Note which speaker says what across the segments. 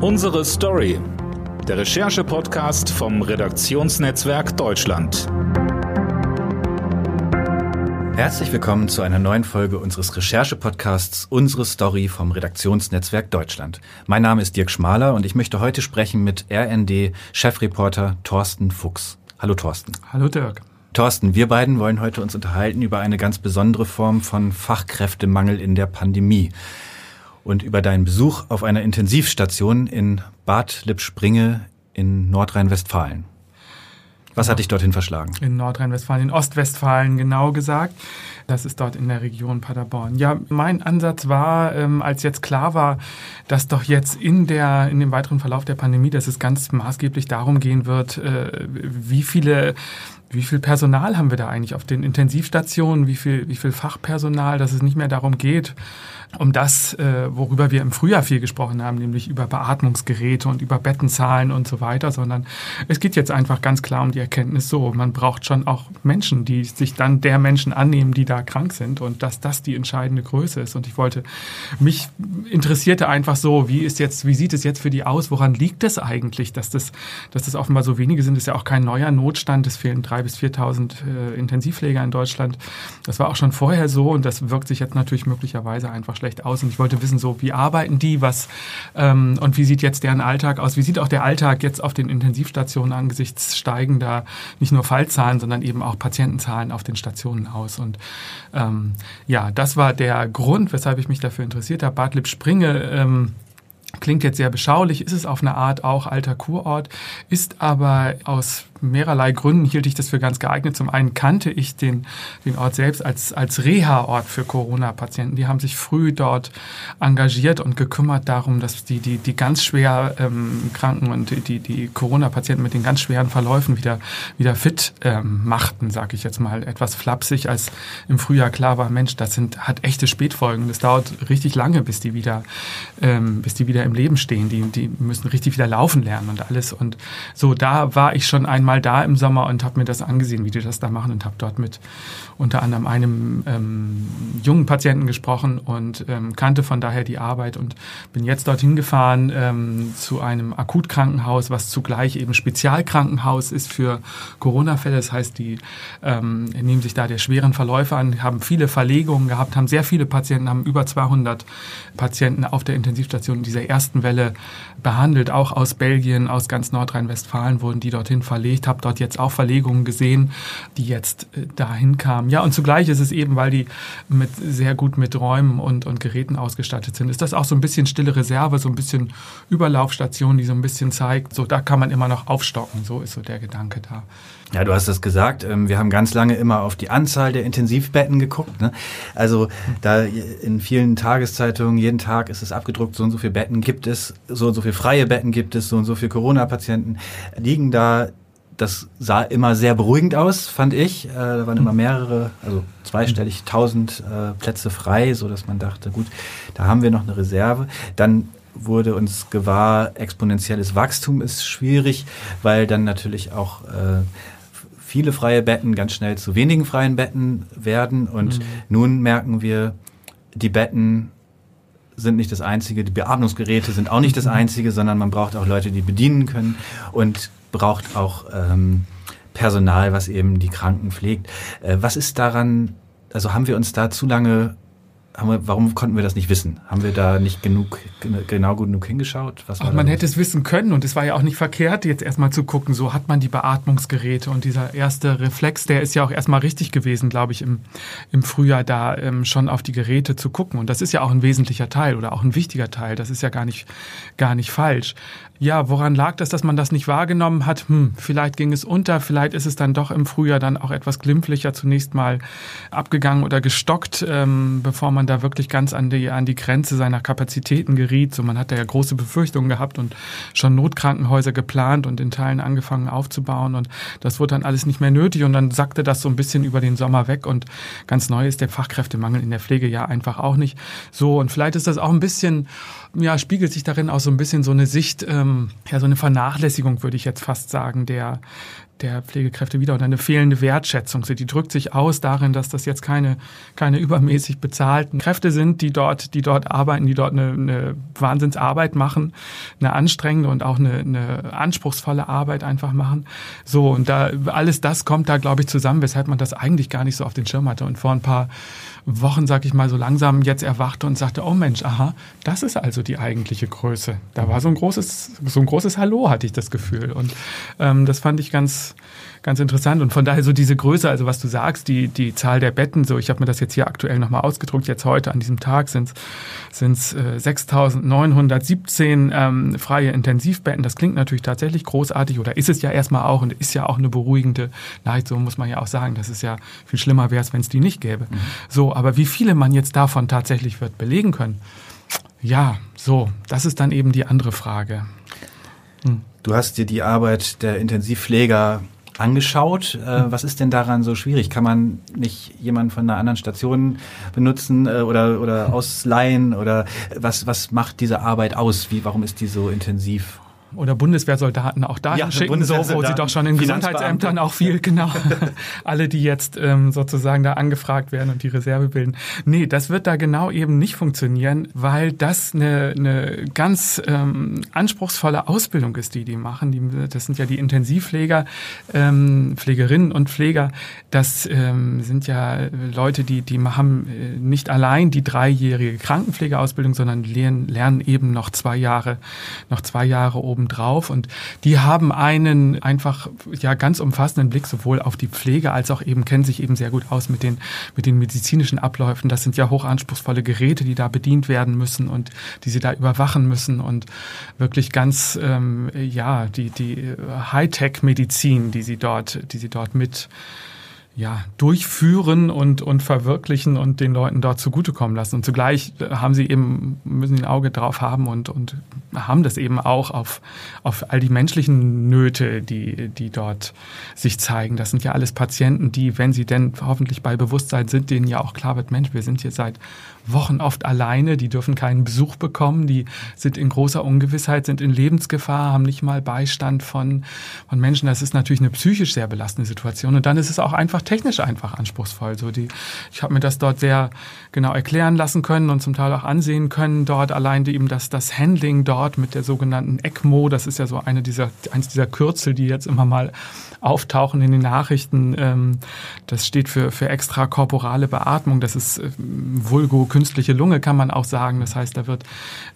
Speaker 1: Unsere Story. Der Recherche-Podcast vom Redaktionsnetzwerk Deutschland.
Speaker 2: Herzlich willkommen zu einer neuen Folge unseres Recherche-Podcasts Unsere Story vom Redaktionsnetzwerk Deutschland. Mein Name ist Dirk Schmaler und ich möchte heute sprechen mit RND-Chefreporter Thorsten Fuchs. Hallo Thorsten.
Speaker 3: Hallo Dirk.
Speaker 2: Thorsten, wir beiden wollen heute uns unterhalten über eine ganz besondere Form von Fachkräftemangel in der Pandemie und über deinen Besuch auf einer Intensivstation in Bad Lippspringe in Nordrhein-Westfalen. Was hat dich dorthin verschlagen?
Speaker 3: In Nordrhein-Westfalen, in Ostwestfalen genau gesagt. Das ist dort in der Region Paderborn. Ja, mein Ansatz war, ähm, als jetzt klar war, dass doch jetzt in der in dem weiteren Verlauf der Pandemie, dass es ganz maßgeblich darum gehen wird, äh, wie viele wie viel Personal haben wir da eigentlich auf den Intensivstationen? Wie viel, wie viel Fachpersonal, dass es nicht mehr darum geht, um das, äh, worüber wir im Frühjahr viel gesprochen haben, nämlich über Beatmungsgeräte und über Bettenzahlen und so weiter, sondern es geht jetzt einfach ganz klar um die Erkenntnis so, man braucht schon auch Menschen, die sich dann der Menschen annehmen, die da krank sind und dass das die entscheidende Größe ist. Und ich wollte, mich interessierte einfach so, wie ist jetzt, wie sieht es jetzt für die aus? Woran liegt es eigentlich, dass das, dass das offenbar so wenige sind? Das ist ja auch kein neuer Notstand. Es fehlen drei bis 4.000 äh, Intensivpfleger in Deutschland. Das war auch schon vorher so und das wirkt sich jetzt natürlich möglicherweise einfach schlecht aus. Und ich wollte wissen, so wie arbeiten die, was ähm, und wie sieht jetzt deren Alltag aus? Wie sieht auch der Alltag jetzt auf den Intensivstationen angesichts steigender nicht nur Fallzahlen, sondern eben auch Patientenzahlen auf den Stationen aus? Und ähm, ja, das war der Grund, weshalb ich mich dafür interessiert habe. Bad Lippspringe ähm, Klingt jetzt sehr beschaulich, ist es auf eine Art auch alter Kurort, ist aber aus mehrerlei Gründen hielt ich das für ganz geeignet. Zum einen kannte ich den, den Ort selbst als, als Reha-Ort für Corona-Patienten. Die haben sich früh dort engagiert und gekümmert darum, dass die, die, die ganz schwer ähm, Kranken und die, die Corona-Patienten mit den ganz schweren Verläufen wieder, wieder fit ähm, machten, sage ich jetzt mal etwas flapsig, als im Frühjahr klar war, Mensch, das sind, hat echte Spätfolgen. Das dauert richtig lange, bis die wieder, ähm, bis die wieder im Leben stehen. Die, die müssen richtig wieder laufen lernen und alles. Und so, da war ich schon einmal mal da im Sommer und habe mir das angesehen, wie die das da machen und habe dort mit unter anderem einem ähm, jungen Patienten gesprochen und ähm, kannte von daher die Arbeit und bin jetzt dorthin gefahren ähm, zu einem Akutkrankenhaus, was zugleich eben Spezialkrankenhaus ist für Corona-Fälle. Das heißt, die ähm, nehmen sich da der schweren Verläufe an, haben viele Verlegungen gehabt, haben sehr viele Patienten, haben über 200 Patienten auf der Intensivstation in dieser ersten Welle behandelt, auch aus Belgien, aus ganz Nordrhein-Westfalen wurden die dorthin verlegt überlegt, habe dort jetzt auch Verlegungen gesehen, die jetzt äh, dahin kamen. Ja, und zugleich ist es eben, weil die mit sehr gut mit Räumen und, und Geräten ausgestattet sind, ist das auch so ein bisschen stille Reserve, so ein bisschen Überlaufstation, die so ein bisschen zeigt, so da kann man immer noch aufstocken. So ist so der Gedanke da.
Speaker 2: Ja, du hast es gesagt. Ähm, wir haben ganz lange immer auf die Anzahl der Intensivbetten geguckt. Ne? Also da in vielen Tageszeitungen jeden Tag ist es abgedruckt, so und so viele Betten gibt es, so und so viele freie Betten gibt es, so und so viele Corona-Patienten liegen da das sah immer sehr beruhigend aus, fand ich. Äh, da waren immer mehrere, also zweistellig, tausend äh, Plätze frei, so dass man dachte, gut, da haben wir noch eine Reserve. Dann wurde uns gewahr, exponentielles Wachstum ist schwierig, weil dann natürlich auch äh, viele freie Betten ganz schnell zu wenigen freien Betten werden. Und mhm. nun merken wir, die Betten sind nicht das Einzige, die Beatmungsgeräte sind auch nicht das Einzige, sondern man braucht auch Leute, die bedienen können. Und braucht auch ähm, Personal, was eben die Kranken pflegt. Äh, was ist daran, also haben wir uns da zu lange wir, warum konnten wir das nicht wissen? Haben wir da nicht genug, genau genug hingeschaut?
Speaker 3: Was Ach, man hätte es wissen können und es war ja auch nicht verkehrt, jetzt erstmal zu gucken, so hat man die Beatmungsgeräte und dieser erste Reflex, der ist ja auch erstmal richtig gewesen, glaube ich, im, im Frühjahr da ähm, schon auf die Geräte zu gucken. Und das ist ja auch ein wesentlicher Teil oder auch ein wichtiger Teil. Das ist ja gar nicht, gar nicht falsch. Ja, woran lag das, dass man das nicht wahrgenommen hat? Hm, vielleicht ging es unter, vielleicht ist es dann doch im Frühjahr dann auch etwas glimpflicher zunächst mal abgegangen oder gestockt, ähm, bevor man da wirklich ganz an die, an die Grenze seiner Kapazitäten geriet. So, man hat da ja große Befürchtungen gehabt und schon Notkrankenhäuser geplant und in Teilen angefangen aufzubauen und das wurde dann alles nicht mehr nötig und dann sackte das so ein bisschen über den Sommer weg und ganz neu ist der Fachkräftemangel in der Pflege ja einfach auch nicht so und vielleicht ist das auch ein bisschen, ja, spiegelt sich darin auch so ein bisschen so eine Sicht, ähm, ja, so eine Vernachlässigung würde ich jetzt fast sagen, der der Pflegekräfte wieder oder eine fehlende Wertschätzung. Die drückt sich aus darin, dass das jetzt keine, keine übermäßig bezahlten Kräfte sind, die dort, die dort arbeiten, die dort eine, eine Wahnsinnsarbeit machen, eine anstrengende und auch eine, eine anspruchsvolle Arbeit einfach machen. So, und da alles das kommt da, glaube ich, zusammen, weshalb man das eigentlich gar nicht so auf den Schirm hatte. Und vor ein paar Wochen, sag ich mal, so langsam jetzt erwachte und sagte, oh Mensch, aha, das ist also die eigentliche Größe. Da war so ein großes, so ein großes Hallo, hatte ich das Gefühl. Und ähm, das fand ich ganz, ganz interessant. Und von daher so diese Größe, also was du sagst, die, die Zahl der Betten, so ich habe mir das jetzt hier aktuell nochmal ausgedruckt, jetzt heute an diesem Tag sind es äh, 6.917 ähm, freie Intensivbetten. Das klingt natürlich tatsächlich großartig oder ist es ja erstmal auch und ist ja auch eine beruhigende Nachricht, so muss man ja auch sagen. Das ist ja viel schlimmer wäre es, wenn es die nicht gäbe. Mhm. So, aber wie viele man jetzt davon tatsächlich wird belegen können, ja, so, das ist dann eben die andere Frage.
Speaker 2: Hm. Du hast dir die Arbeit der Intensivpfleger angeschaut. Äh, was ist denn daran so schwierig? Kann man nicht jemanden von einer anderen Station benutzen äh, oder, oder ausleihen? Oder was, was macht diese Arbeit aus? Wie, warum ist die so intensiv?
Speaker 3: Oder Bundeswehrsoldaten auch dahin ja, schicken, so, wo sie doch schon in Gesundheitsämtern auch viel, genau, alle, die jetzt ähm, sozusagen da angefragt werden und die Reserve bilden. Nee, das wird da genau eben nicht funktionieren, weil das eine, eine ganz ähm, anspruchsvolle Ausbildung ist, die die machen. Die, das sind ja die Intensivpfleger, ähm, Pflegerinnen und Pfleger. Das ähm, sind ja Leute, die, die haben äh, nicht allein die dreijährige Krankenpflegeausbildung, sondern lernen, lernen eben noch zwei Jahre, noch zwei Jahre oben obendrauf. Und die haben einen einfach ja ganz umfassenden Blick sowohl auf die Pflege als auch eben kennen sich eben sehr gut aus mit den, mit den medizinischen Abläufen. Das sind ja hochanspruchsvolle Geräte, die da bedient werden müssen und die sie da überwachen müssen und wirklich ganz ähm, ja die, die Hightech-Medizin, die sie dort, die sie dort mit ja, durchführen und, und verwirklichen und den Leuten dort zugutekommen lassen. Und zugleich haben sie eben, müssen sie ein Auge drauf haben und, und haben das eben auch auf, auf all die menschlichen Nöte, die, die dort sich zeigen. Das sind ja alles Patienten, die, wenn sie denn hoffentlich bei Bewusstsein sind, denen ja auch klar wird, Mensch, wir sind hier seit Wochen oft alleine, die dürfen keinen Besuch bekommen, die sind in großer Ungewissheit, sind in Lebensgefahr, haben nicht mal Beistand von, von Menschen. Das ist natürlich eine psychisch sehr belastende Situation. Und dann ist es auch einfach technisch einfach anspruchsvoll. So die, ich habe mir das dort sehr genau erklären lassen können und zum Teil auch ansehen können, dort allein eben das, das Handling dort mit der sogenannten ECMO, das ist ja so eine dieser, eins dieser Kürzel, die jetzt immer mal auftauchen in den Nachrichten. Ähm, das steht für, für extrakorporale Beatmung. Das ist äh, vulgo künstliche Lunge, kann man auch sagen. Das heißt, da wird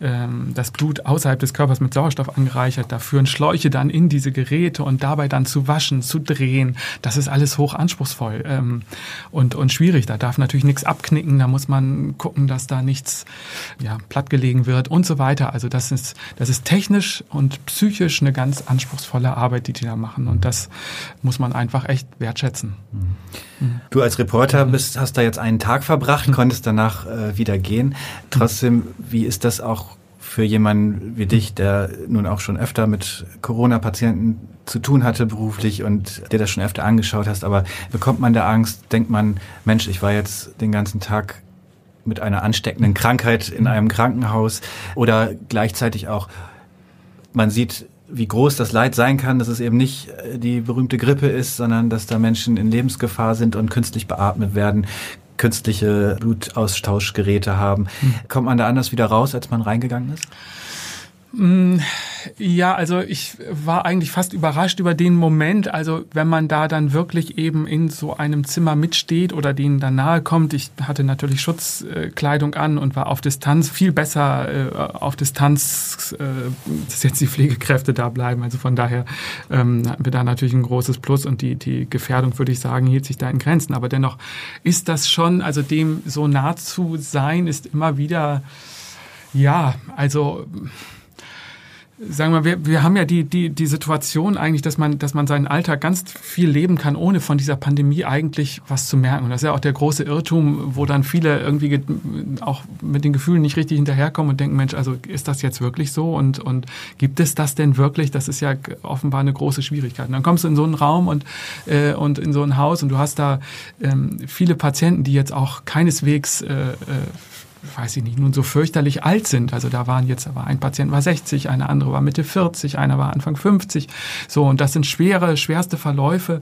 Speaker 3: ähm, das Blut außerhalb des Körpers mit Sauerstoff angereichert. Da führen Schläuche dann in diese Geräte und dabei dann zu waschen, zu drehen. Das ist alles hoch anspruchsvoll ähm, und, und schwierig. Da darf natürlich nichts abknicken. Da muss man gucken, dass da nichts ja, plattgelegen wird und so weiter. Also das ist, das ist technisch und psychisch eine ganz anspruchsvolle Arbeit, die die da machen. Und das muss man einfach echt wertschätzen.
Speaker 2: Du als Reporter bist, hast da jetzt einen Tag verbracht, mhm. konntest danach äh, wieder gehen. Trotzdem, wie ist das auch für jemanden wie dich, der nun auch schon öfter mit Corona-Patienten zu tun hatte beruflich und dir das schon öfter angeschaut hast, aber bekommt man da Angst? Denkt man, Mensch, ich war jetzt den ganzen Tag mit einer ansteckenden Krankheit in einem Krankenhaus? Oder gleichzeitig auch, man sieht wie groß das Leid sein kann, dass es eben nicht äh, die berühmte Grippe ist, sondern dass da Menschen in Lebensgefahr sind und künstlich beatmet werden, künstliche Blutaustauschgeräte haben. Hm. Kommt man da anders wieder raus, als man reingegangen ist?
Speaker 3: Mm, ja, also ich war eigentlich fast überrascht über den Moment. Also wenn man da dann wirklich eben in so einem Zimmer mitsteht oder denen dann nahe kommt. Ich hatte natürlich Schutzkleidung an und war auf Distanz viel besser äh, auf Distanz, äh, dass jetzt die Pflegekräfte da bleiben. Also von daher ähm, hatten wir da natürlich ein großes Plus und die, die Gefährdung, würde ich sagen, hielt sich da in Grenzen. Aber dennoch ist das schon, also dem so nah zu sein, ist immer wieder, ja, also sagen wir, wir, wir haben ja die, die, die Situation eigentlich, dass man, dass man seinen Alltag ganz viel leben kann, ohne von dieser Pandemie eigentlich was zu merken. Und das ist ja auch der große Irrtum, wo dann viele irgendwie auch mit den Gefühlen nicht richtig hinterherkommen und denken, Mensch, also ist das jetzt wirklich so? Und, und gibt es das denn wirklich? Das ist ja offenbar eine große Schwierigkeit. Und dann kommst du in so einen Raum und, äh, und in so ein Haus und du hast da ähm, viele Patienten, die jetzt auch keineswegs äh, äh weiß ich nicht, nun so fürchterlich alt sind. Also da waren jetzt, aber ein Patient war 60, eine andere war Mitte 40, einer war Anfang 50. So, und das sind schwere, schwerste Verläufe,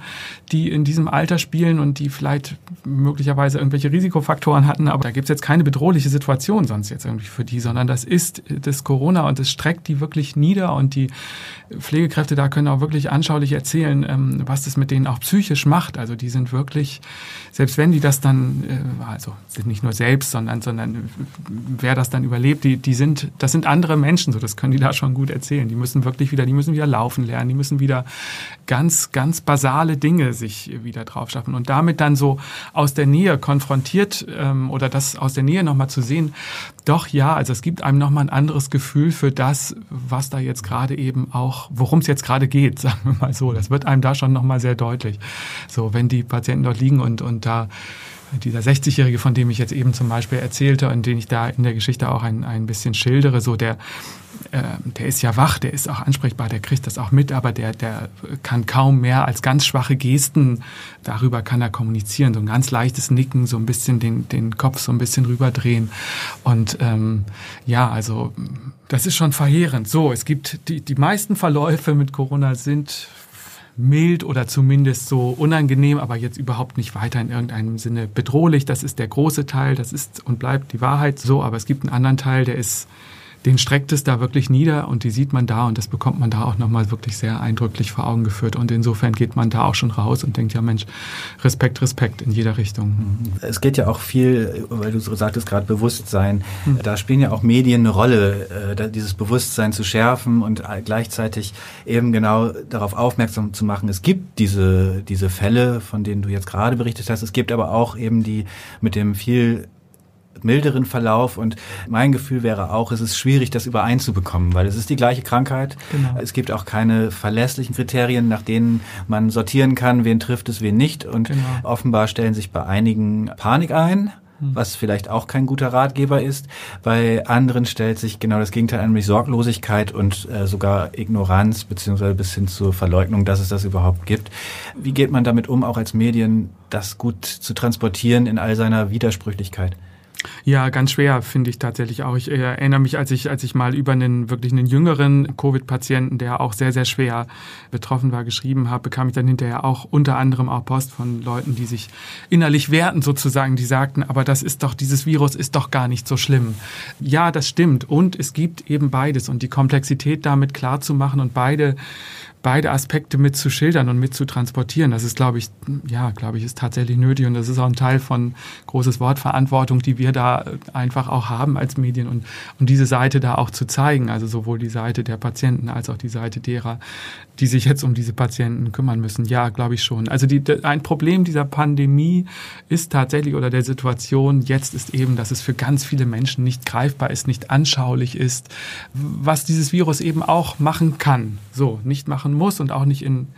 Speaker 3: die in diesem Alter spielen und die vielleicht möglicherweise irgendwelche Risikofaktoren hatten. Aber da gibt's jetzt keine bedrohliche Situation sonst jetzt irgendwie für die, sondern das ist das Corona und es streckt die wirklich nieder und die Pflegekräfte da können auch wirklich anschaulich erzählen, ähm, was das mit denen auch psychisch macht. Also die sind wirklich, selbst wenn die das dann, äh, also sind nicht nur selbst, sondern, sondern wer das dann überlebt, die, die sind, das sind andere Menschen, so das können die da schon gut erzählen. Die müssen wirklich wieder, die müssen wieder laufen lernen, die müssen wieder ganz, ganz basale Dinge sich wieder drauf schaffen und damit dann so aus der Nähe konfrontiert ähm, oder das aus der Nähe nochmal zu sehen, doch ja, also es gibt einem nochmal ein anderes Gefühl für das, was da jetzt gerade eben auch, worum es jetzt gerade geht, sagen wir mal so. Das wird einem da schon nochmal sehr deutlich. So, wenn die Patienten dort liegen und, und da dieser 60-Jährige, von dem ich jetzt eben zum Beispiel erzählte und den ich da in der Geschichte auch ein, ein bisschen schildere, so der, äh, der ist ja wach, der ist auch ansprechbar, der kriegt das auch mit, aber der, der kann kaum mehr als ganz schwache Gesten, darüber kann er kommunizieren, so ein ganz leichtes Nicken, so ein bisschen den, den Kopf so ein bisschen rüberdrehen. Und ähm, ja, also das ist schon verheerend. So, es gibt die, die meisten Verläufe mit Corona sind mild oder zumindest so unangenehm, aber jetzt überhaupt nicht weiter in irgendeinem Sinne bedrohlich. Das ist der große Teil, das ist und bleibt die Wahrheit so, aber es gibt einen anderen Teil, der ist den streckt es da wirklich nieder und die sieht man da und das bekommt man da auch nochmal wirklich sehr eindrücklich vor Augen geführt. Und insofern geht man da auch schon raus und denkt, ja Mensch, Respekt, Respekt in jeder Richtung.
Speaker 2: Es geht ja auch viel, weil du so sagtest gerade Bewusstsein, mhm. da spielen ja auch Medien eine Rolle, äh, dieses Bewusstsein zu schärfen und gleichzeitig eben genau darauf aufmerksam zu machen, es gibt diese, diese Fälle, von denen du jetzt gerade berichtet hast, es gibt aber auch eben die mit dem viel milderen Verlauf. Und mein Gefühl wäre auch, es ist schwierig, das übereinzubekommen, weil es ist die gleiche Krankheit. Genau. Es gibt auch keine verlässlichen Kriterien, nach denen man sortieren kann, wen trifft es, wen nicht. Und genau. offenbar stellen sich bei einigen Panik ein hm. was vielleicht auch kein guter Ratgeber ist. Bei anderen stellt sich genau das Gegenteil an, nämlich Sorglosigkeit und äh, sogar Ignoranz beziehungsweise bis hin zur Verleugnung, dass es das überhaupt gibt. Wie geht man damit um, auch als Medien, das gut zu transportieren in all seiner Widersprüchlichkeit?
Speaker 3: Ja, ganz schwer finde ich tatsächlich auch. Ich erinnere mich, als ich, als ich mal über einen wirklich einen jüngeren Covid-Patienten, der auch sehr, sehr schwer betroffen war, geschrieben habe, bekam ich dann hinterher auch unter anderem auch Post von Leuten, die sich innerlich wehrten sozusagen, die sagten, aber das ist doch, dieses Virus ist doch gar nicht so schlimm. Ja, das stimmt. Und es gibt eben beides und die Komplexität damit klar zu machen und beide beide Aspekte mit zu schildern und mit zu transportieren. Das ist, glaube ich, ja, glaube ich, ist tatsächlich nötig und das ist auch ein Teil von großes Wort Verantwortung, die wir da einfach auch haben als Medien und, und diese Seite da auch zu zeigen. Also sowohl die Seite der Patienten als auch die Seite derer, die sich jetzt um diese Patienten kümmern müssen. Ja, glaube ich schon. Also die, ein Problem dieser Pandemie ist tatsächlich oder der Situation jetzt ist eben, dass es für ganz viele Menschen nicht greifbar ist, nicht anschaulich ist, was dieses Virus eben auch machen kann. So, nicht machen muss und auch nicht in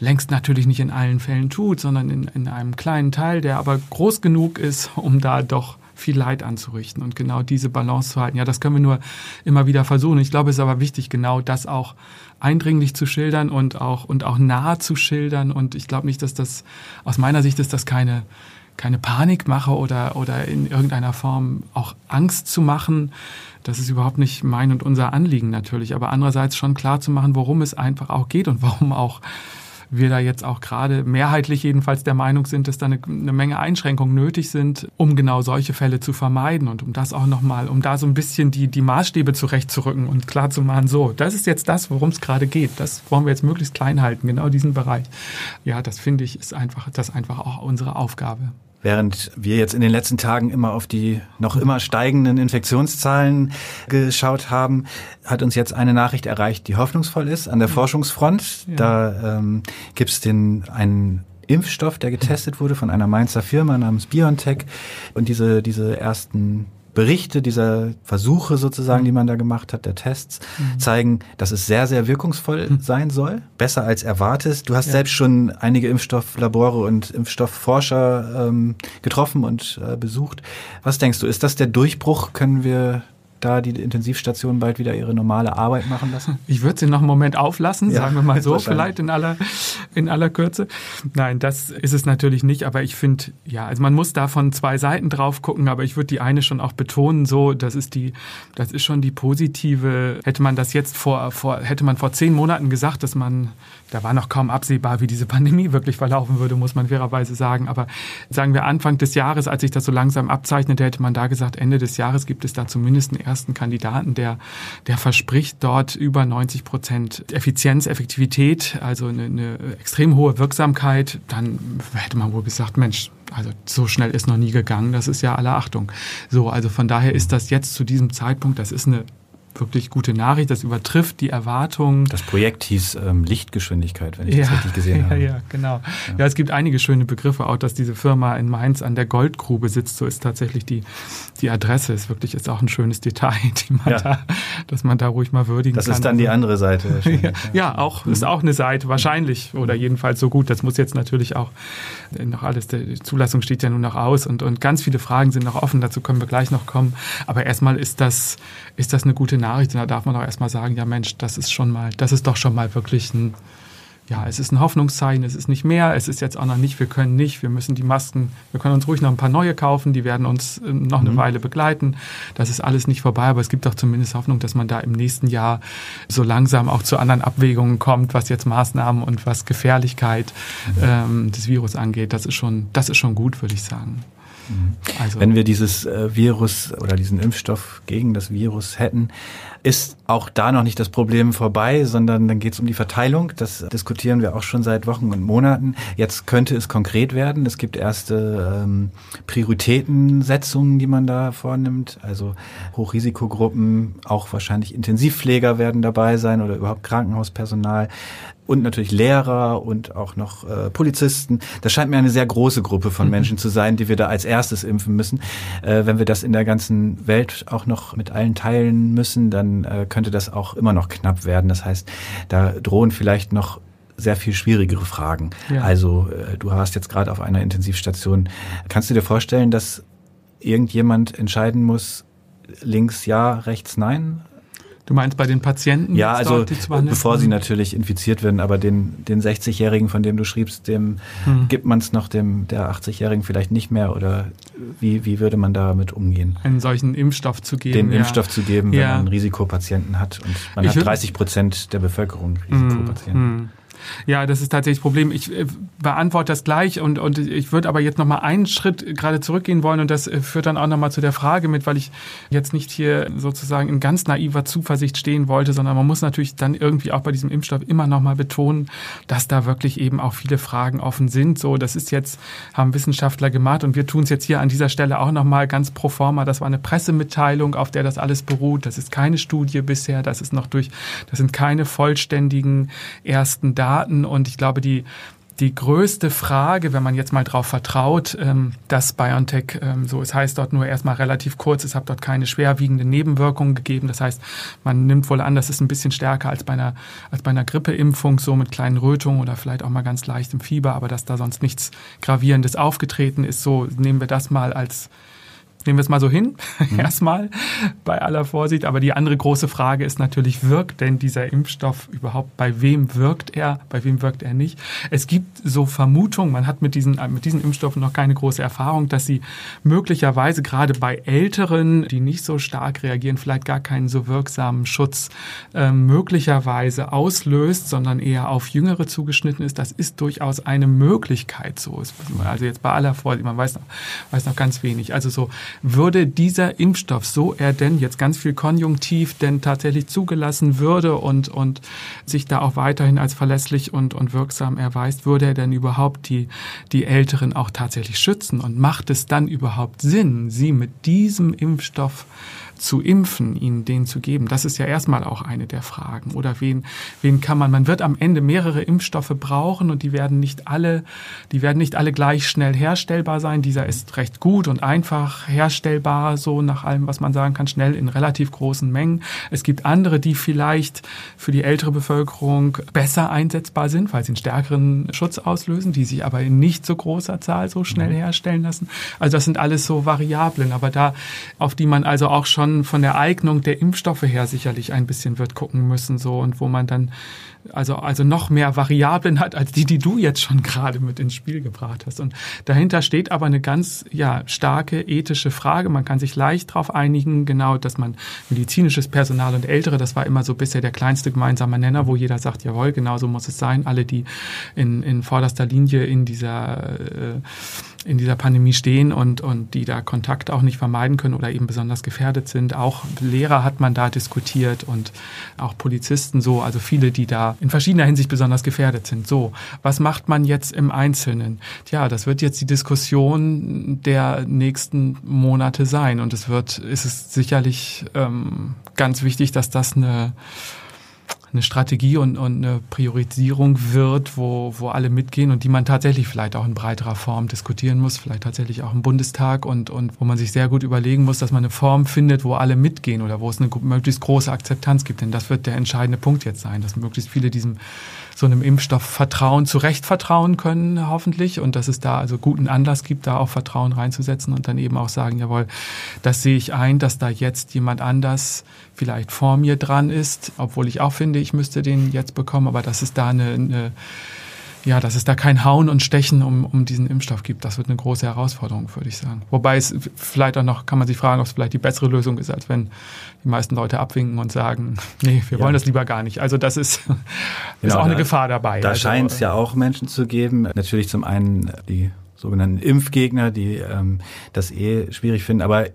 Speaker 3: längst natürlich nicht in allen Fällen tut, sondern in, in einem kleinen Teil, der aber groß genug ist, um da doch viel Leid anzurichten und genau diese Balance zu halten. Ja, das können wir nur immer wieder versuchen. Ich glaube, es ist aber wichtig, genau das auch eindringlich zu schildern und auch, und auch nah zu schildern. Und ich glaube nicht, dass das, aus meiner Sicht ist das keine, keine Panikmache oder, oder in irgendeiner Form auch Angst zu machen. Das ist überhaupt nicht mein und unser Anliegen natürlich. Aber andererseits schon klar zu machen, worum es einfach auch geht und warum auch wir da jetzt auch gerade mehrheitlich jedenfalls der Meinung sind, dass da eine, eine Menge Einschränkungen nötig sind, um genau solche Fälle zu vermeiden und um das auch nochmal, um da so ein bisschen die, die Maßstäbe zurechtzurücken und klar zu machen, so, das ist jetzt das, worum es gerade geht. Das wollen wir jetzt möglichst klein halten, genau diesen Bereich. Ja, das finde ich ist einfach, das ist einfach auch unsere Aufgabe.
Speaker 2: Während wir jetzt in den letzten Tagen immer auf die noch immer steigenden Infektionszahlen geschaut haben, hat uns jetzt eine Nachricht erreicht, die hoffnungsvoll ist an der. Forschungsfront. Ja. Da ähm, gibt es den einen Impfstoff, der getestet wurde von einer Mainzer Firma namens BioNTech. Und diese, diese ersten Berichte dieser Versuche sozusagen, die man da gemacht hat, der Tests, mhm. zeigen, dass es sehr, sehr wirkungsvoll mhm. sein soll. Besser als erwartet. Du hast ja. selbst schon einige Impfstofflabore und Impfstoffforscher ähm, getroffen und äh, besucht. Was denkst du, ist das der Durchbruch? Können wir da die Intensivstationen bald wieder ihre normale Arbeit machen lassen?
Speaker 3: Ich würde sie noch einen Moment auflassen,
Speaker 2: Ja,
Speaker 3: sagen wir mal so, vielleicht in aller, in aller Kürze. Nein, das ist es natürlich nicht, aber ich finde, ja, also man muss da von zwei Seiten drauf gucken, aber ich würde die eine schon auch betonen, so, das ist die, das ist schon die positive, hätte man das jetzt vor, vor, hätte man vor zehn Monaten gesagt, dass man, da war noch kaum absehbar, wie diese Pandemie wirklich verlaufen würde, muss man fairerweise sagen, aber sagen wir Anfang des Jahres, als sich das so langsam abzeichnete, hätte man da gesagt, Ende des Jahres gibt es da zumindest einen ersten Kandidaten, der, der verspricht dort über 90 Prozent Effizienz, Effektivität, also eine, eine extrem hohe Wirksamkeit, dann hätte man wohl gesagt, Mensch, also so schnell ist noch nie gegangen, das ist ja aller Achtung. So, also von daher ist das jetzt zu diesem Zeitpunkt, das ist eine wirklich gute Nachricht, das übertrifft die Erwartungen.
Speaker 2: Das Projekt hieß ähm, Lichtgeschwindigkeit, wenn ich das richtig gesehen
Speaker 3: ja,
Speaker 2: habe.
Speaker 3: Ja, genau. Ja. es gibt einige schöne Begriffe, auch dass diese Firma in Mainz an der Goldgrube sitzt, so ist tatsächlich die, die Adresse, ist wirklich ist auch ein schönes Detail, die man
Speaker 2: Ja.
Speaker 3: da, dass man da ruhig mal würdigen
Speaker 2: Das
Speaker 3: kann.
Speaker 2: ist dann die andere Seite.
Speaker 3: ja, ja, auch ist auch eine Seite wahrscheinlich oder jedenfalls so gut. Das muss jetzt natürlich auch äh, noch alles. Die Zulassung steht ja nun noch aus und und ganz viele Fragen sind noch offen. Dazu können wir gleich noch kommen. Aber erstmal ist das ist das eine gute Nachricht und da darf man auch erstmal sagen, ja Mensch, das ist schon mal, das ist doch schon mal wirklich ein ja, es ist ein Hoffnungszeichen, es ist nicht mehr, es ist jetzt auch noch nicht, wir können nicht, wir müssen die Masken, wir können uns ruhig noch ein paar neue kaufen, die werden uns äh, noch eine Weile begleiten. Das ist alles nicht vorbei, aber es gibt doch zumindest Hoffnung, dass man da im nächsten Jahr so langsam auch zu anderen Abwägungen kommt, was jetzt Maßnahmen und was Gefährlichkeit ähm, des Virus angeht. Das ist schon, das ist schon gut, würde ich sagen. Also,
Speaker 2: Wenn wir dieses äh, Virus oder diesen Impfstoff gegen das Virus hätten, ist auch da noch nicht das Problem vorbei, sondern dann geht es um die Verteilung. Das diskutieren wir auch schon seit Wochen und Monaten. Jetzt könnte es konkret werden. Es gibt erste ähm, Prioritätensetzungen, die man da vornimmt. Also Hochrisikogruppen, auch wahrscheinlich Intensivpfleger werden dabei sein oder überhaupt Krankenhauspersonal und natürlich Lehrer und auch noch äh, Polizisten. Das scheint mir eine sehr große Gruppe von Menschen zu sein, die wir da als erstes impfen müssen. Äh, wenn wir das in der ganzen Welt auch noch mit allen teilen müssen, dann äh, könnte das auch immer noch knapp werden. Das heißt, da drohen vielleicht noch sehr viel schwierigere Fragen.
Speaker 3: Ja.
Speaker 2: Also äh, du warst jetzt gerade auf einer Intensivstation. Kannst du dir vorstellen, dass irgendjemand entscheiden muss, links ja, rechts nein?
Speaker 3: Du meinst bei den Patienten?
Speaker 2: Ja, also
Speaker 3: dort,
Speaker 2: bevor sie natürlich infiziert werden, aber den, den 60-Jährigen, von dem du schriebst, dem
Speaker 3: Hm.
Speaker 2: gibt man es noch dem der 80-Jährigen vielleicht nicht mehr oder wie, wie würde man damit umgehen?
Speaker 3: einen solchen Impfstoff zu geben.
Speaker 2: Den
Speaker 3: ja.
Speaker 2: Impfstoff zu geben, wenn
Speaker 3: Ja.
Speaker 2: man Risikopatienten hat und man
Speaker 3: Ich
Speaker 2: hat
Speaker 3: würd-
Speaker 2: 30 Prozent der Bevölkerung Risikopatienten.
Speaker 3: Mm, mm. Ja, das ist tatsächlich das Problem. Ich äh, beantworte das gleich und, und ich würde aber jetzt noch mal einen Schritt gerade zurückgehen wollen und das äh, führt dann auch noch mal zu der Frage mit, weil ich jetzt nicht hier sozusagen in ganz naiver Zuversicht stehen wollte, sondern man muss natürlich dann irgendwie auch bei diesem Impfstoff immer noch mal betonen, dass da wirklich eben auch viele Fragen offen sind. So, das ist jetzt, haben Wissenschaftler gemacht und wir tun es jetzt hier an dieser Stelle auch noch mal ganz pro forma. Das war eine Pressemitteilung, auf der das alles beruht. Das ist keine Studie bisher, das ist noch durch, das sind keine vollständigen ersten Daten und ich glaube, die die größte Frage, wenn man jetzt mal darauf vertraut, ähm, dass BioNTech, ähm, so es heißt dort nur erstmal relativ kurz, es hat dort keine schwerwiegenden Nebenwirkungen gegeben. Das heißt, man nimmt wohl an, das ist ein bisschen stärker als bei einer, als bei einer Grippeimpfung, so mit kleinen Rötungen oder vielleicht auch mal ganz leichtem Fieber, aber dass da sonst nichts Gravierendes aufgetreten ist, so nehmen wir das mal als Nehmen wir es mal so hin, erstmal bei aller Vorsicht. Aber die andere große Frage ist natürlich, wirkt denn dieser Impfstoff überhaupt? Bei wem wirkt er? Bei wem wirkt er nicht? Es gibt so Vermutungen, man hat mit diesen, mit diesen Impfstoffen noch keine große Erfahrung, dass sie möglicherweise gerade bei Älteren, die nicht so stark reagieren, vielleicht gar keinen so wirksamen Schutz äh, möglicherweise auslöst, sondern eher auf Jüngere zugeschnitten ist. Das ist durchaus eine Möglichkeit so. Also jetzt bei aller Vorsicht, man weiß noch, weiß noch ganz wenig. Also so, würde dieser Impfstoff, so er denn jetzt ganz viel Konjunktiv denn tatsächlich zugelassen würde und, und sich da auch weiterhin als verlässlich und, und wirksam erweist, würde er denn überhaupt die, die Älteren auch tatsächlich schützen? Und macht es dann überhaupt Sinn, sie mit diesem Impfstoff zu impfen, ihnen den zu geben? Das ist ja erstmal auch eine der Fragen. Oder wen, wen kann man? Man wird am Ende mehrere Impfstoffe brauchen und die werden nicht alle, die werden nicht alle gleich schnell herstellbar sein. Dieser ist recht gut und einfach herstellbar, so nach allem, was man sagen kann, schnell in relativ großen Mengen. Es gibt andere, die vielleicht für die ältere Bevölkerung besser einsetzbar sind, weil sie einen stärkeren Schutz auslösen, die sich aber in nicht so großer Zahl so schnell herstellen lassen. Also das sind alles so Variablen, aber da, auf die man also auch schon von, der Eignung der Impfstoffe her sicherlich ein bisschen wird gucken müssen, so und wo man dann also, also noch mehr Variablen hat als die, die du jetzt schon gerade mit ins Spiel gebracht hast. Und dahinter steht aber eine ganz ja, starke ethische Frage. Man kann sich leicht darauf einigen, genau, dass man medizinisches Personal und Ältere, das war immer so bisher der kleinste gemeinsame Nenner, wo jeder sagt, jawohl, genau so muss es sein. Alle, die in, in vorderster Linie in dieser äh, in dieser Pandemie stehen und, und die da Kontakt auch nicht vermeiden können oder eben besonders gefährdet sind. Auch Lehrer hat man da diskutiert und auch Polizisten so, also viele, die da in verschiedener Hinsicht besonders gefährdet sind. So, was macht man jetzt im Einzelnen? Tja, das wird jetzt die Diskussion der nächsten Monate sein und es wird, ist es sicherlich ähm, ganz wichtig, dass das eine eine Strategie und, und eine Priorisierung wird, wo, wo alle mitgehen und die man tatsächlich vielleicht auch in breiterer Form diskutieren muss, vielleicht tatsächlich auch im Bundestag und, und wo man sich sehr gut überlegen muss, dass man eine Form findet, wo alle mitgehen oder wo es eine möglichst große Akzeptanz gibt. Denn das wird der entscheidende Punkt jetzt sein, dass möglichst viele diesem so einem Impfstoff vertrauen, zu Recht vertrauen können, hoffentlich. Und dass es da also guten Anlass gibt, da auch Vertrauen reinzusetzen und dann eben auch sagen, jawohl, das sehe ich ein, dass da jetzt jemand anders vielleicht vor mir dran ist, obwohl ich auch finde, ich müsste den jetzt bekommen, aber dass es da eine, eine ja, dass es da kein Hauen und Stechen um, um diesen Impfstoff gibt. Das wird eine große Herausforderung, würde ich sagen. Wobei es vielleicht auch noch, kann man sich fragen, ob es vielleicht die bessere Lösung ist, als wenn die meisten Leute abwinken und sagen, nee, wir ja. wollen das lieber gar nicht. Also das ist, genau, ist auch eine Gefahr dabei.
Speaker 2: Da
Speaker 3: also,
Speaker 2: scheint es ja auch Menschen zu geben. Natürlich zum einen die sogenannten Impfgegner, die ähm, das eh schwierig finden. Aber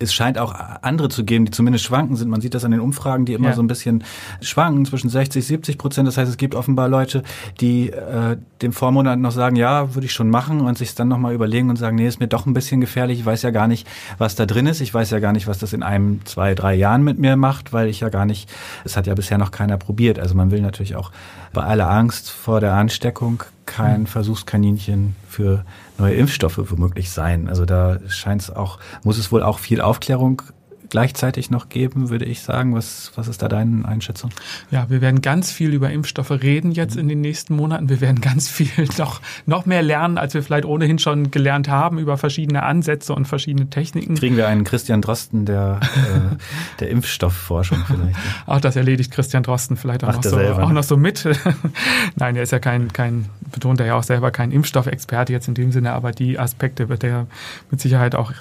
Speaker 2: es scheint auch andere zu geben, die zumindest schwanken sind. Man sieht das an den Umfragen, die immer ja. so ein bisschen schwanken, zwischen 60, 70 Prozent. Das heißt, es gibt offenbar Leute, die äh, dem Vormonat noch sagen, ja, würde ich schon machen und sich dann nochmal überlegen und sagen, nee, ist mir doch ein bisschen gefährlich. Ich weiß ja gar nicht, was da drin ist. Ich weiß ja gar nicht, was das in einem, zwei, drei Jahren mit mir macht, weil ich ja gar nicht, es hat ja bisher noch keiner probiert. Also man will natürlich auch bei aller Angst vor der Ansteckung kein Versuchskaninchen für neue Impfstoffe womöglich sein. Also da scheint es auch, muss es wohl auch viel Aufklärung gleichzeitig noch geben, würde ich sagen. Was, was ist da deine Einschätzung?
Speaker 3: Ja, wir werden ganz viel über Impfstoffe reden jetzt in den nächsten Monaten. Wir werden ganz viel noch, noch mehr lernen, als wir vielleicht ohnehin schon gelernt haben über verschiedene Ansätze und verschiedene Techniken.
Speaker 2: Kriegen wir einen Christian Drosten der, äh, der Impfstoffforschung vielleicht?
Speaker 3: Auch das erledigt Christian Drosten vielleicht auch, noch so, selber, auch noch so mit. Nein, er ist ja kein, kein, betont er ja auch selber kein Impfstoffexperte jetzt in dem Sinne, aber die Aspekte wird er mit Sicherheit auch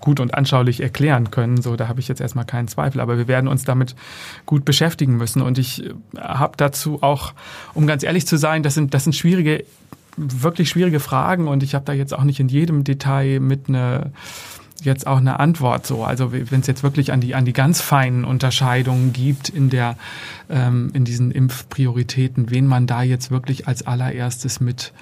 Speaker 3: gut und anschaulich erklären können. So, da habe ich jetzt erstmal keinen Zweifel. Aber wir werden uns damit gut beschäftigen müssen. Und ich habe dazu auch, um ganz ehrlich zu sein, das sind, das sind schwierige, wirklich schwierige Fragen. Und ich habe da jetzt auch nicht in jedem Detail mit eine jetzt auch eine Antwort so. Also wenn es jetzt wirklich an die an die ganz feinen Unterscheidungen gibt in der ähm, in diesen Impfprioritäten, wen man da jetzt wirklich als allererstes mit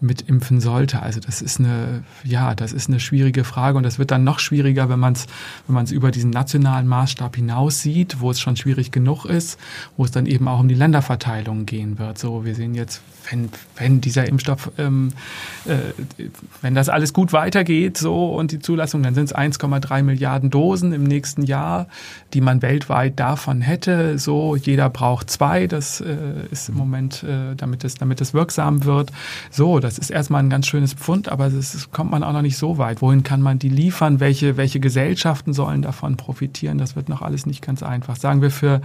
Speaker 3: mitimpfen sollte. Also das ist eine, ja, das ist eine schwierige Frage und das wird dann noch schwieriger, wenn man es wenn man es über diesen nationalen Maßstab hinaus sieht, wo es schon schwierig genug ist, wo es dann eben auch um die Länderverteilung gehen wird. So, wir sehen jetzt, wenn, wenn dieser Impfstoff, ähm, äh, wenn das alles gut weitergeht, so und die Zulassung, dann sind es 1,3 Milliarden Dosen im nächsten Jahr, die man weltweit davon hätte. So, jeder braucht zwei. Das äh, ist im Moment, äh, damit es, damit es wirksam wird. So, das ist erstmal ein ganz schönes Pfund, aber es kommt man auch noch nicht so weit. Wohin kann man die liefern? Welche, welche Gesellschaften sollen davon profitieren? Das wird noch alles nicht ganz einfach. Sagen wir für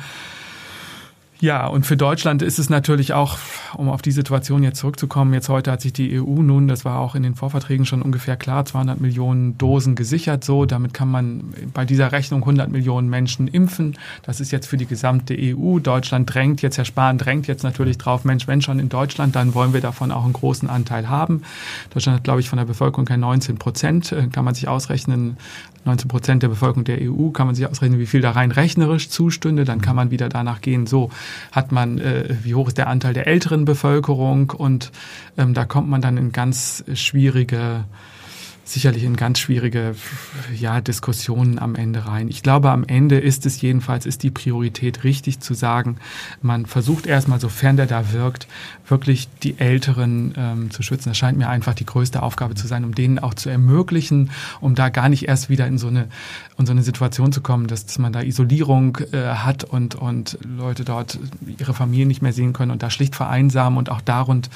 Speaker 3: ja, und für Deutschland ist es natürlich auch, um auf die Situation jetzt zurückzukommen, jetzt heute hat sich die EU nun, das war auch in den Vorverträgen schon ungefähr klar, 200 Millionen Dosen gesichert. So, damit kann man bei dieser Rechnung 100 Millionen Menschen impfen. Das ist jetzt für die gesamte EU. Deutschland drängt jetzt, Herr Spahn drängt jetzt natürlich drauf, Mensch, wenn schon in Deutschland, dann wollen wir davon auch einen großen Anteil haben. Deutschland hat, glaube ich, von der Bevölkerung kein 19 Prozent, äh, kann man sich ausrechnen. 19 Prozent der Bevölkerung der EU, kann man sich ausrechnen, wie viel da rein rechnerisch zustünde. Dann kann man wieder danach gehen, so hat man, äh, wie hoch ist der Anteil der älteren Bevölkerung und ähm, da kommt man dann in ganz schwierige sicherlich in ganz schwierige ja, Diskussionen am Ende rein. Ich glaube, am Ende ist es jedenfalls, ist die Priorität richtig zu sagen, man versucht erstmal, sofern der da wirkt, wirklich die Älteren ähm, zu schützen. Das scheint mir einfach die größte Aufgabe zu sein, um denen auch zu ermöglichen, um da gar nicht erst wieder in so eine, in so eine Situation zu kommen, dass, dass man da Isolierung äh, hat und, und Leute dort ihre Familien nicht mehr sehen können und da schlicht vereinsamen und auch darund,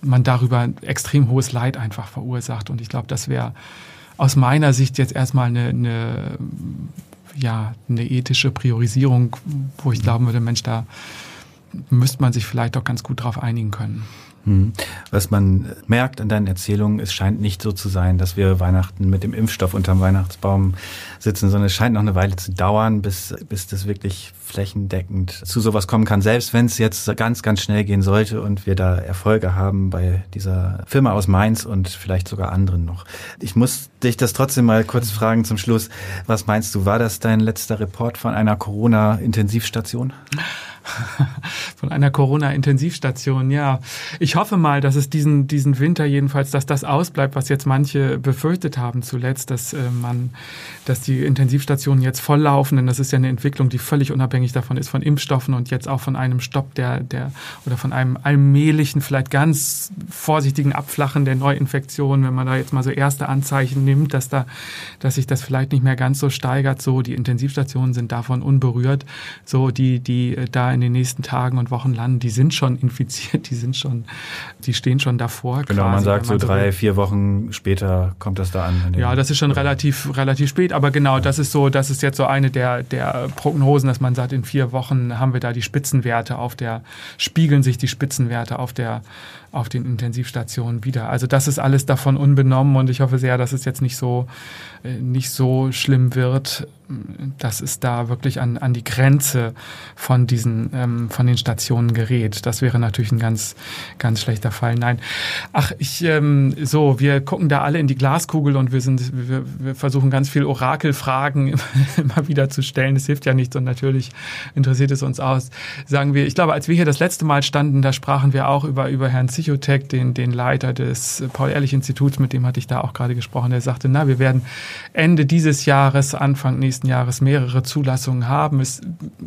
Speaker 3: man darüber extrem hohes Leid einfach verursacht. Und ich glaube, das wäre aus meiner Sicht jetzt erstmal eine, eine ja eine ethische Priorisierung, wo ich glauben würde, Mensch, da müsste man sich vielleicht auch ganz gut drauf einigen können.
Speaker 2: Hm. Was man merkt an deinen Erzählungen, es scheint nicht so zu sein, dass wir Weihnachten mit dem Impfstoff unterm Weihnachtsbaum sitzen, sondern es scheint noch eine Weile zu dauern, bis, bis das wirklich flächendeckend zu sowas kommen kann. Selbst wenn es jetzt ganz, ganz schnell gehen sollte und wir da Erfolge haben bei dieser Firma aus Mainz und vielleicht sogar anderen noch. Ich muss dich das trotzdem mal kurz fragen zum Schluss. Was meinst du, war das dein letzter Report von einer Corona-Intensivstation?
Speaker 3: von einer Corona-Intensivstation, ja. Ich hoffe mal, dass es diesen, diesen Winter jedenfalls, dass das ausbleibt, was jetzt manche befürchtet haben zuletzt, dass äh, man, dass die Intensivstationen jetzt volllaufen, denn das ist ja eine Entwicklung, die völlig unabhängig davon ist, von Impfstoffen und jetzt auch von einem Stopp der, der, oder von einem allmählichen, vielleicht ganz vorsichtigen Abflachen der Neuinfektion, wenn man da jetzt mal so erste Anzeichen nimmt, dass da, dass sich das vielleicht nicht mehr ganz so steigert, so die Intensivstationen sind davon unberührt, so die, die äh, da in den nächsten Tagen und Wochen landen, die sind schon infiziert, die sind schon, die stehen schon davor.
Speaker 2: Genau, quasi, man sagt man so drei, vier Wochen später kommt das da an.
Speaker 3: Ja, das ist schon relativ, relativ spät, aber genau, das ist so, das ist jetzt so eine der, der Prognosen, dass man sagt, in vier Wochen haben wir da die Spitzenwerte auf der, spiegeln sich die Spitzenwerte auf der, auf den Intensivstationen wieder. Also das ist alles davon unbenommen und ich hoffe sehr, dass es jetzt nicht so, äh, nicht so schlimm wird, dass es da wirklich an, an die Grenze von diesen, ähm, von den Stationen gerät. Das wäre natürlich ein ganz, ganz schlechter Fall. Nein. Ach, ich, ähm, so, wir gucken da alle in die Glaskugel und wir sind, wir, wir versuchen ganz viel Orakelfragen immer wieder zu stellen. Das hilft ja nichts und natürlich interessiert es uns aus. Sagen wir, ich glaube, als wir hier das letzte Mal standen, da sprachen wir auch über, über Herrn Psychotech, den, den Leiter des Paul-Ehrlich-Instituts, mit dem hatte ich da auch gerade gesprochen, der sagte, na, wir werden Ende dieses Jahres, Anfang nächsten Jahres mehrere Zulassungen haben. Ist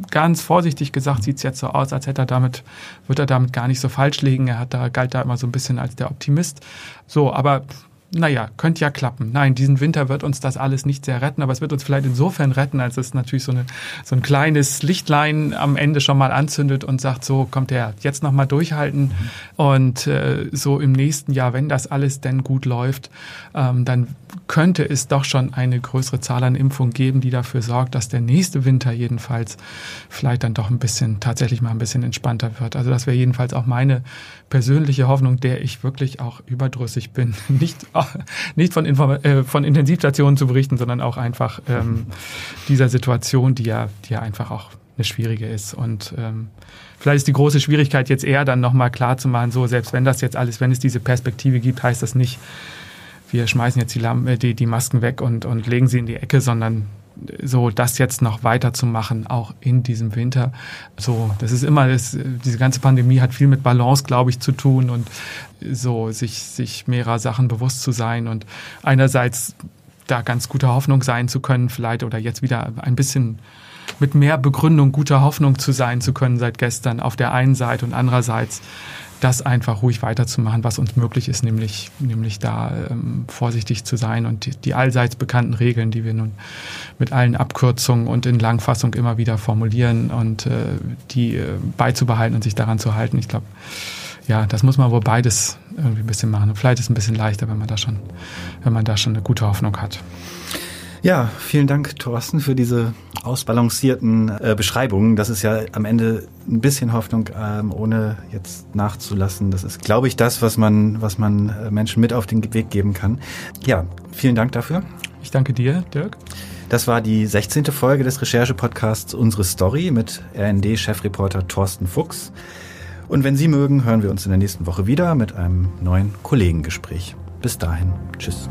Speaker 3: ganz vorsichtig gesagt, sieht es jetzt so aus, als hätte er damit, wird er damit gar nicht so falsch liegen. Er hat da, galt da immer so ein bisschen als der Optimist. So, aber naja, könnte ja klappen. Nein, diesen Winter wird uns das alles nicht sehr retten, aber es wird uns vielleicht insofern retten, als es natürlich so, eine, so ein kleines Lichtlein am Ende schon mal anzündet und sagt, so kommt der jetzt nochmal durchhalten. Mhm. Und äh, so im nächsten Jahr, wenn das alles denn gut läuft, ähm, dann könnte es doch schon eine größere Zahl an Impfungen geben, die dafür sorgt, dass der nächste Winter jedenfalls vielleicht dann doch ein bisschen, tatsächlich mal ein bisschen entspannter wird. Also das wäre jedenfalls auch meine persönliche Hoffnung, der ich wirklich auch überdrüssig bin. Nicht nicht von, Inform äh, von Intensivstationen zu berichten, sondern auch einfach ähm, dieser Situation, die ja, die ja einfach auch eine schwierige ist. Und ähm, vielleicht ist die große Schwierigkeit jetzt eher dann nochmal klar zu machen, so selbst wenn das jetzt alles, wenn es diese Perspektive gibt, heißt das nicht, wir schmeißen jetzt die, Lampen, äh, die, die Masken weg und, und legen sie in die Ecke, sondern so das jetzt noch weiterzumachen, auch in diesem Winter. So, das ist immer, das, diese ganze Pandemie hat viel mit Balance, glaube ich, zu tun und so sich, sich mehrerer Sachen bewusst zu sein und einerseits da ganz guter Hoffnung sein zu können, vielleicht oder jetzt wieder ein bisschen mit mehr Begründung guter Hoffnung zu sein zu können seit gestern auf der einen Seite und andererseits das einfach ruhig weiterzumachen, was uns möglich ist, nämlich, nämlich da ähm, vorsichtig zu sein und die, die, allseits bekannten Regeln, die wir nun mit allen Abkürzungen und in Langfassung immer wieder formulieren und äh, die äh, beizubehalten und sich daran zu halten. Ich glaube, ja, das muss man wohl beides irgendwie ein bisschen machen. Und vielleicht ist es ein bisschen leichter, wenn man da schon, wenn man da schon eine gute Hoffnung hat.
Speaker 2: Ja, vielen Dank, Thorsten, für diese ausbalancierten äh, Beschreibungen. Das ist ja am Ende ein bisschen Hoffnung, ähm, ohne jetzt nachzulassen. Das ist, glaube ich, das, was man, was man äh, Menschen mit auf den Weg geben kann. Ja, vielen Dank dafür.
Speaker 3: Ich danke dir, Dirk.
Speaker 2: Das war die 16. Folge des Recherche-Podcasts Unsere Story mit RND-Chefreporter Thorsten Fuchs. Und wenn Sie mögen, hören wir uns in der nächsten Woche wieder mit einem neuen Kollegengespräch. Bis dahin, tschüss.